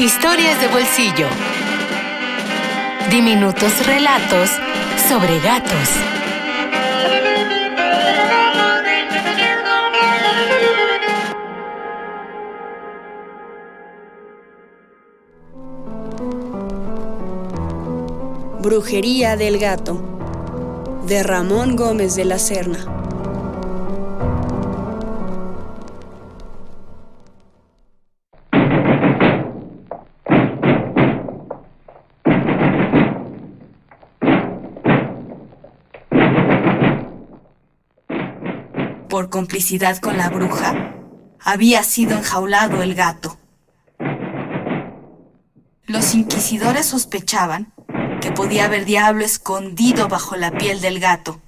Historias de bolsillo. Diminutos relatos sobre gatos. Brujería del gato de Ramón Gómez de la Serna. Por complicidad con la bruja, había sido enjaulado el gato. Los inquisidores sospechaban que podía haber diablo escondido bajo la piel del gato.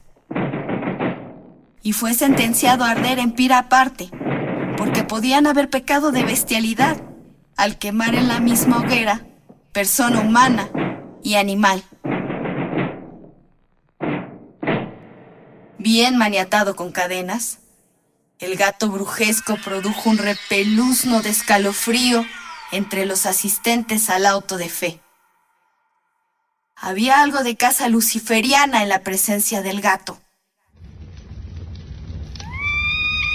Y fue sentenciado a arder en pira aparte, porque podían haber pecado de bestialidad al quemar en la misma hoguera persona humana y animal. Bien maniatado con cadenas, el gato brujesco produjo un repeluzno de escalofrío entre los asistentes al auto de fe. Había algo de casa luciferiana en la presencia del gato.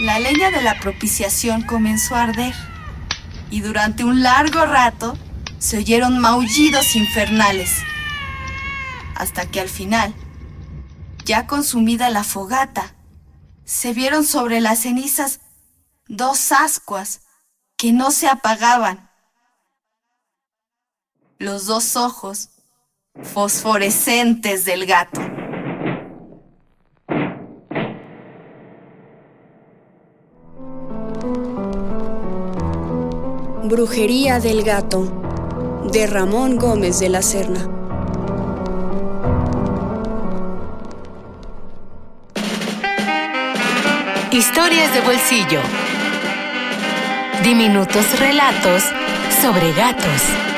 La leña de la propiciación comenzó a arder y durante un largo rato se oyeron maullidos infernales, hasta que al final ya consumida la fogata, se vieron sobre las cenizas dos ascuas que no se apagaban. Los dos ojos fosforescentes del gato. Brujería del gato de Ramón Gómez de la Serna. Historias de bolsillo. Diminutos relatos sobre gatos.